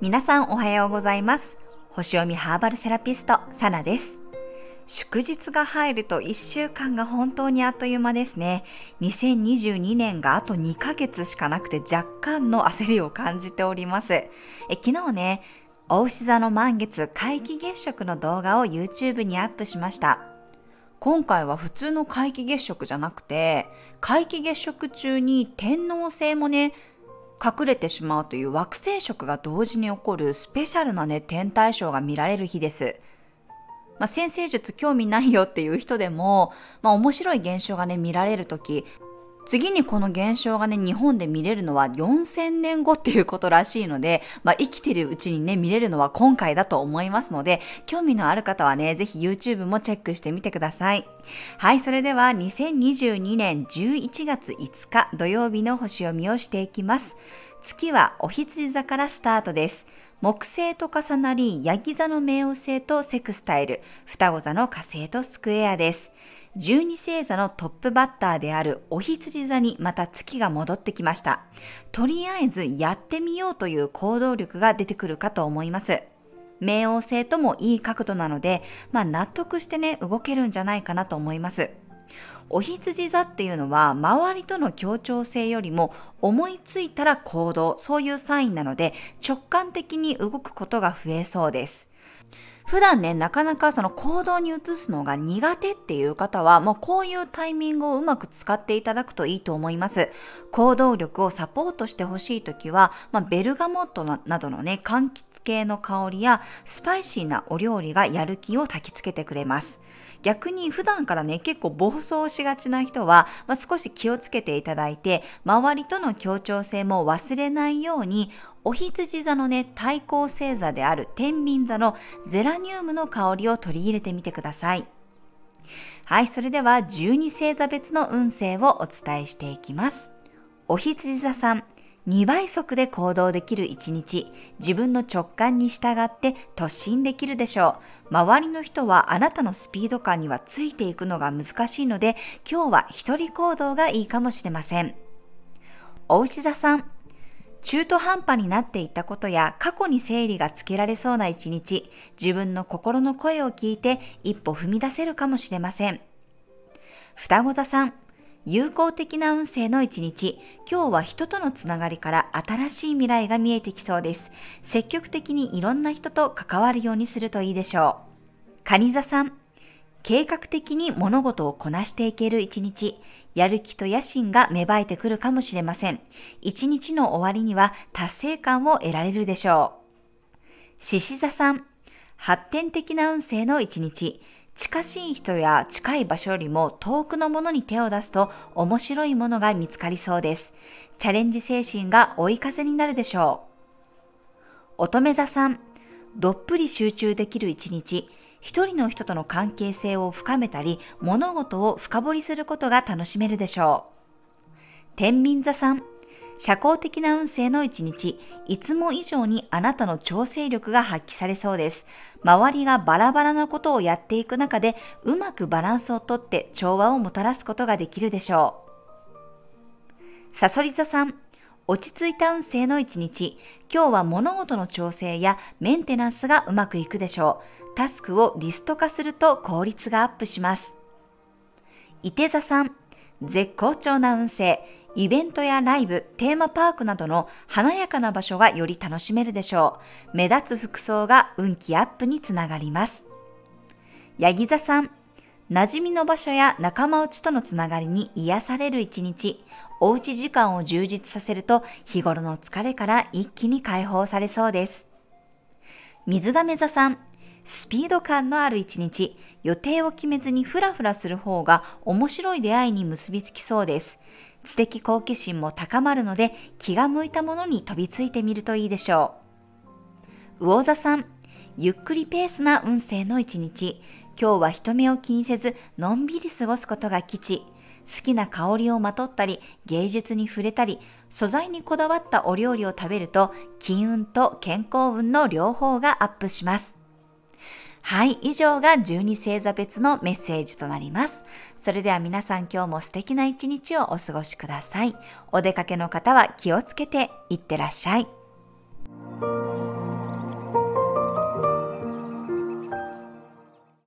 皆さんおはようございます星読みハーバルセラピストサナです祝日が入ると1週間が本当にあっという間ですね。2022年があと2ヶ月しかなくて若干の焦りを感じております。え昨日ね、大牛座の満月皆既月食の動画を YouTube にアップしました。今回は普通の皆既月食じゃなくて、皆既月食中に天王星もね、隠れてしまうという惑星食が同時に起こるスペシャルなね、天体ショーが見られる日です。まあ、先生術興味ないよっていう人でも、まあ、面白い現象がね、見られるとき、次にこの現象がね、日本で見れるのは4000年後っていうことらしいので、まあ、生きてるうちにね、見れるのは今回だと思いますので、興味のある方はね、ぜひ YouTube もチェックしてみてください。はい、それでは2022年11月5日土曜日の星読みをしていきます。月はお羊座からスタートです。木星と重なり、ヤギ座の冥王星とセクスタイル、双子座の火星とスクエアです。十二星座のトップバッターであるお羊座にまた月が戻ってきました。とりあえずやってみようという行動力が出てくるかと思います。冥王星ともいい角度なので、まあ納得してね、動けるんじゃないかなと思います。お羊座っていうのは周りとの協調性よりも思いついたら行動、そういうサインなので直感的に動くことが増えそうです。普段ね、なかなかその行動に移すのが苦手っていう方は、もうこういうタイミングをうまく使っていただくといいと思います。行動力をサポートしてほしいときは、まあ、ベルガモットなどのね、柑橘系の香りやスパイシーなお料理がやる気を焚きつけてくれます。逆に普段からね、結構暴走しがちな人は、まあ、少し気をつけていただいて、周りとの協調性も忘れないように、お羊座のね、対抗星座である天秤座のゼラニウムの香りを取り入れてみてください。はい、それでは12星座別の運勢をお伝えしていきます。お羊座さん、2倍速で行動できる一日、自分の直感に従って突進できるでしょう。周りの人はあなたのスピード感にはついていくのが難しいので、今日は一人行動がいいかもしれません。お牛座さん、中途半端になっていたことや過去に整理がつけられそうな一日、自分の心の声を聞いて一歩踏み出せるかもしれません。双子座さん、有効的な運勢の一日。今日は人とのつながりから新しい未来が見えてきそうです。積極的にいろんな人と関わるようにするといいでしょう。蟹座さん。計画的に物事をこなしていける一日。やる気と野心が芽生えてくるかもしれません。一日の終わりには達成感を得られるでしょう。獅子座さん。発展的な運勢の一日。近しい人や近い場所よりも遠くのものに手を出すと面白いものが見つかりそうです。チャレンジ精神が追い風になるでしょう。乙女座さん、どっぷり集中できる一日、一人の人との関係性を深めたり、物事を深掘りすることが楽しめるでしょう。天秤座さん、社交的な運勢の一日、いつも以上にあなたの調整力が発揮されそうです。周りがバラバラなことをやっていく中で、うまくバランスをとって調和をもたらすことができるでしょう。サソリ座さん、落ち着いた運勢の一日、今日は物事の調整やメンテナンスがうまくいくでしょう。タスクをリスト化すると効率がアップします。伊手座さん、絶好調な運勢、イベントやライブ、テーマパークなどの華やかな場所がより楽しめるでしょう。目立つ服装が運気アップにつながります。ヤギ座さん、馴染みの場所や仲間内とのつながりに癒される一日、おうち時間を充実させると日頃の疲れから一気に解放されそうです。水亀座さん、スピード感のある一日、予定を決めずにふらふらする方が面白い出会いに結びつきそうです。知的好奇心も高まるので気が向いたものに飛びついてみるといいでしょう。魚座さん、ゆっくりペースな運勢の一日。今日は人目を気にせず、のんびり過ごすことが吉。好きな香りをまとったり、芸術に触れたり、素材にこだわったお料理を食べると、金運と健康運の両方がアップします。はい、以上が12星座別のメッセージとなります。それでは皆さん今日も素敵な一日をお過ごしください。お出かけの方は気をつけていってらっしゃい。